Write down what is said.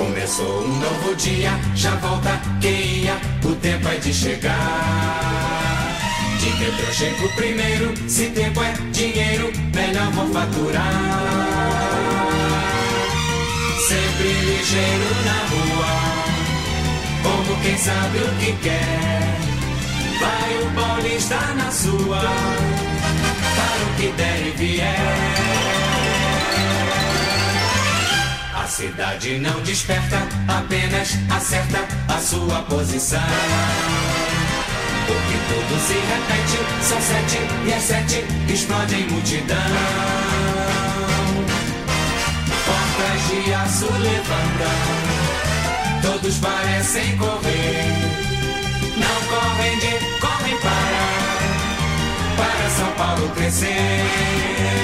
Começou um novo dia, já volta quem ia, o tempo é de chegar. De metrô chego primeiro, se tempo é dinheiro, melhor vou faturar. Sempre ligeiro na rua, como quem sabe o que quer. Vai o paulista na sua, para o que der e vier. Cidade não desperta, apenas acerta a sua posição. Porque tudo se repete, são sete e é sete, explode em multidão. Portas de aço levantam, todos parecem correr. Não correm de, correm para, para São Paulo crescer.